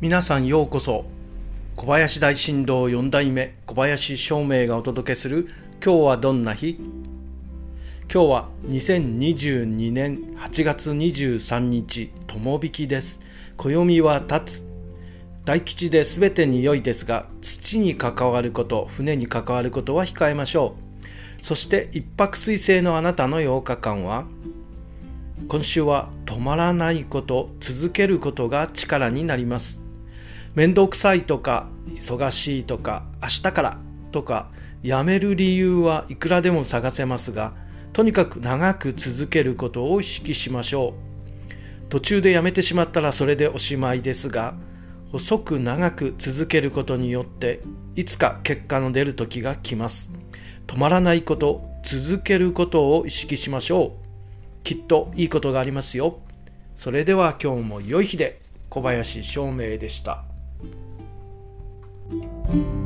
皆さんようこそ。小林大震動4代目小林照明がお届けする今日はどんな日？今日は2022年8月23日友引きです。暦は立つ。大吉で全てに良いですが土に関わること船に関わることは控えましょう。そして一泊水星のあなたの8日間は今週は止まらないこと続けることが力になります。面倒くさいとか忙しいとか明日からとかやめる理由はいくらでも探せますがとにかく長く続けることを意識しましょう。途中でやめてしまったらそれでおしまいですが細く長く続けることによっていつか結果の出る時が来ます。止まらないこと続けることを意識しましょう。きっといいことがありますよ。それでは今日も良い日で小林照明でした。Thank you